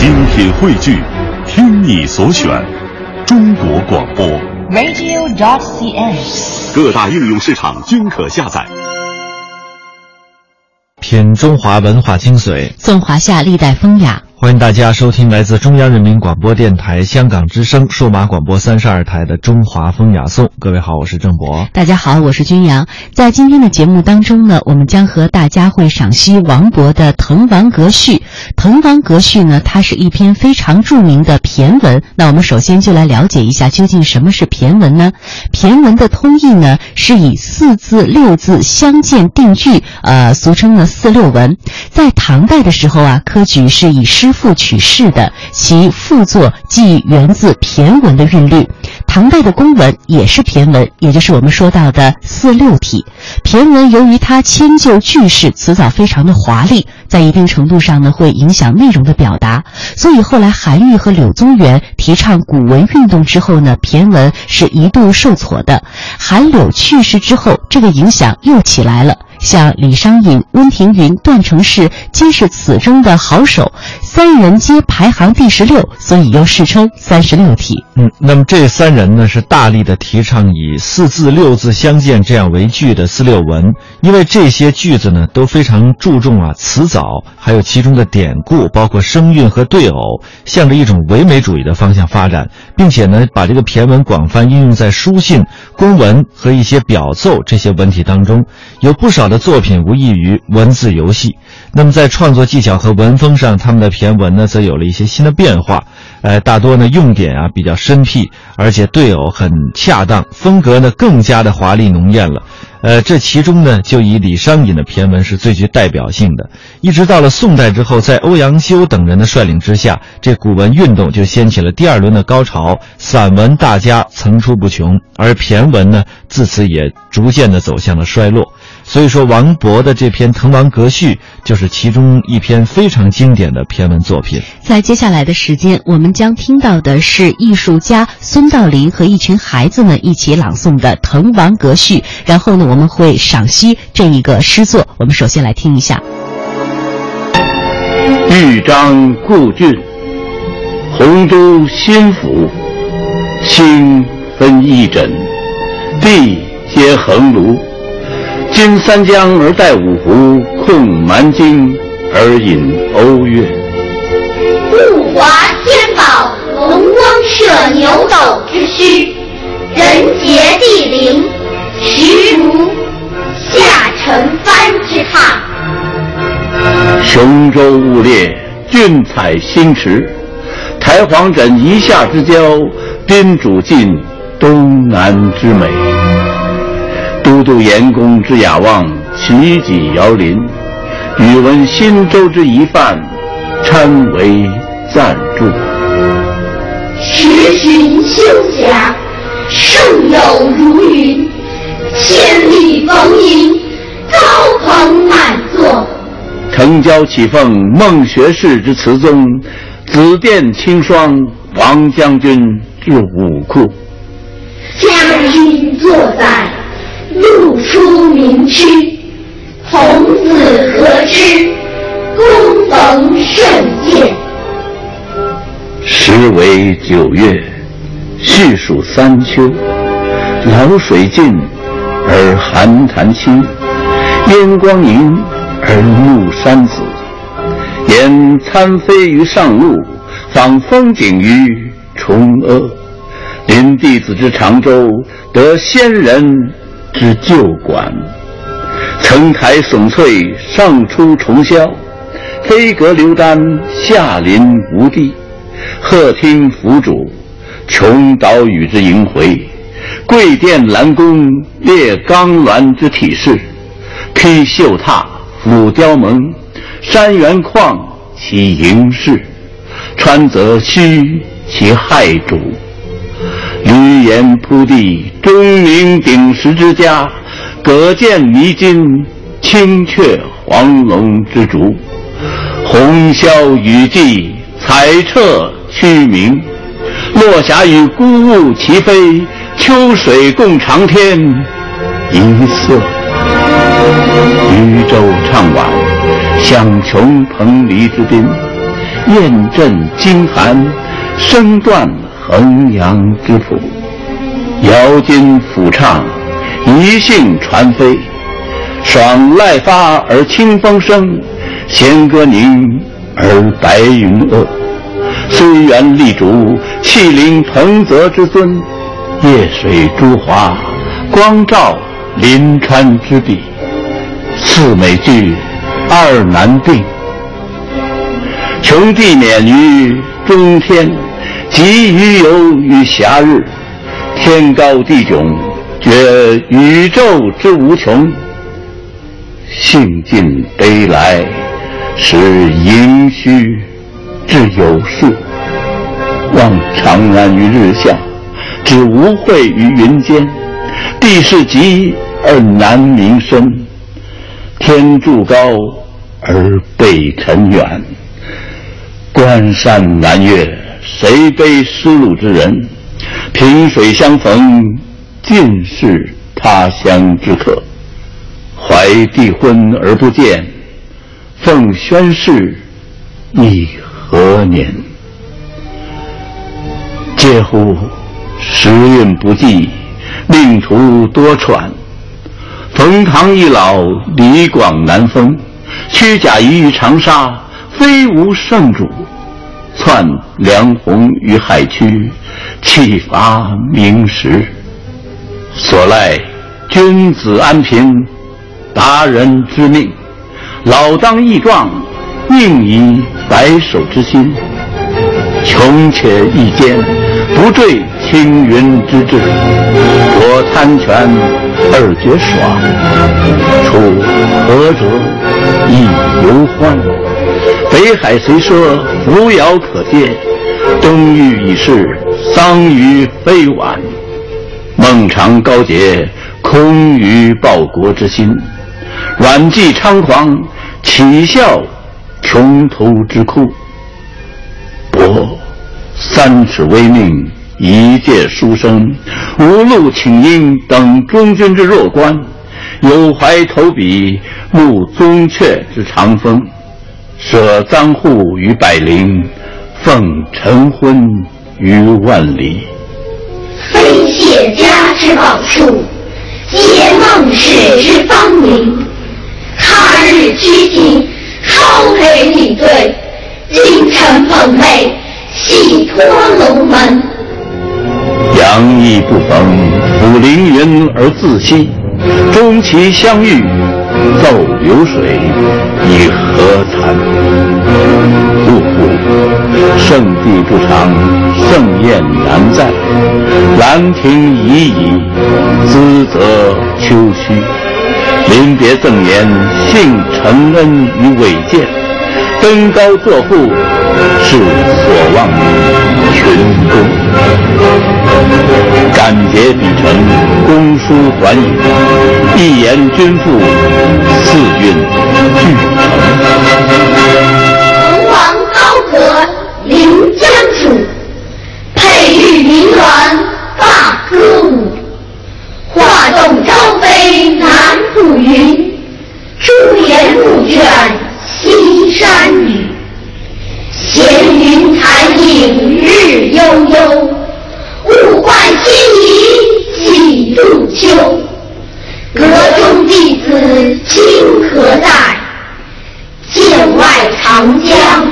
精品汇聚，听你所选，中国广播。radio.cn。各大应用市场均可下载。品中华文化精髓，颂华夏历代风雅。欢迎大家收听来自中央人民广播电台香港之声数码广播三十二台的《中华风雅颂》。各位好，我是郑博。大家好，我是君阳。在今天的节目当中呢，我们将和大家会赏析王勃的《滕王阁序》。《滕王阁序》呢，它是一篇非常著名的骈文。那我们首先就来了解一下，究竟什么是骈文呢？骈文的通义呢，是以四字六字相间定句，呃，俗称呢四六文。在唐代的时候啊，科举是以诗赋取士的，其赋作即源自骈文的韵律。唐代的公文也是骈文，也就是我们说到的四六体。骈文由于它迁就句式，词藻非常的华丽，在一定程度上呢，会影响内容的表达。所以后来韩愈和柳宗元提倡古文运动之后呢，骈文是一度受挫的。韩柳去世之后，这个影响又起来了。像李商隐、温庭筠、段成式皆是此中的好手，三人皆排行第十六，所以又世称三十六体。嗯，那么这三人呢，是大力的提倡以四字六字相间这样为句的四六文，因为这些句子呢都非常注重啊词藻，还有其中的典故，包括声韵和对偶，向着一种唯美主义的方向发展，并且呢把这个骈文广泛应用在书信、公文和一些表奏这些文体当中，有不少的作品无异于文字游戏。那么在创作技巧和文风上，他们的骈文呢则有了一些新的变化。呃，大多呢用典啊比较生僻，而且对偶很恰当，风格呢更加的华丽浓艳了。呃，这其中呢就以李商隐的骈文是最具代表性的。一直到了宋代之后，在欧阳修等人的率领之下，这古文运动就掀起了第二轮的高潮，散文大家层出不穷，而骈文呢自此也逐渐的走向了衰落。所以说，王勃的这篇《滕王阁序》就是其中一篇非常经典的骈文作品。在接下来的时间，我们将听到的是艺术家孙道临和一群孩子们一起朗诵的《滕王阁序》，然后呢，我们会赏析这一个诗作。我们首先来听一下：豫章故郡，洪都新府，清分翼轸，地接衡庐。襟三江而带五湖，控蛮荆而引瓯越。物华天宝，龙光射牛斗之墟，人杰地灵，实如下沉帆之榻。雄州雾列，俊采星驰，台隍枕夷夏之交，宾主尽东南之美。都督阎公之雅望，齐己遥临；宇文新州之遗范，参为赞助。时寻修甲，胜友如云；千里逢迎，高朋满座。城郊启奉孟学士之词宗，紫殿清霜王将军之武库。将军坐在露出明区，童子何知躬逢胜饯。时为九月，序属三秋。潦水尽而寒潭清，烟光盈而暮山紫。言参飞于上路，访风景于崇阿。临弟子之长洲，得仙人之旧馆。层台耸翠，上出重霄；飞阁流丹，下临无地。鹤汀凫渚，琼岛屿之萦回；桂殿兰宫，列冈峦之体势。披绣闼，俯雕甍，山原旷其盈视，川泽虚其骇瞩。闾阎扑地，钟鸣鼎食之家；葛见弥津，青雀黄龙之竹。红消雨霁，彩彻区明。落霞与孤鹜齐飞，秋水共长天一色。渔舟唱晚，响穷彭蠡之滨。雁阵惊寒，声断衡阳之浦。瑶金抚唱，一兴传飞。爽籁发而清风生，弦歌凝而白云遏。虽园立竹，气凌彭泽之尊；夜水诸华，光照临川之笔。四美具，二难并。穷地免于中天，极于游于暇日。天高地迥，觉宇宙之无穷。兴尽悲来，使盈虚至有数。望长安于日下，只无会于云间。地势极而南溟深，天柱高而北辰远。关山难越，谁悲失路之人？萍水相逢，尽是他乡之客。怀帝昏而不见，奉宣室亦何年？嗟乎！时运不济，命途多舛。冯唐易老，李广难封。屈贾谊于长沙，非无圣主。窜梁鸿于海曲，岂乏明时？所赖君子安贫，达人之命。老当益壮，宁以白首之心。穷且益坚，不坠青云之志。我贪权而觉爽，处涸辙亦犹欢。北海虽赊，扶摇可接；东域已逝，桑榆非晚。孟尝高洁，空余报国之心；阮籍猖狂，岂效穷途之哭？伯三尺微命，一介书生，无路请缨，等中军之弱冠；有怀投笔，慕宗悫之长风。舍簪笏于百龄，奉晨昏于万里。非谢家之宝树，借孟氏之芳名。他日趋庭，超陪礼对；京城捧袂，戏托龙门。杨意不逢，抚凌云而自惜；终其相遇。奏流水，以何惭？呜呼！圣地不长，盛宴难再。兰亭已矣，兹则丘墟。临别赠言，幸承恩于伟饯。登高作赋，是所望群公。敢竭笔成，公书还以，一言均赋，四韵俱成。明日悠悠。物换星移几度秋，阁中弟子今何在？剑外长江。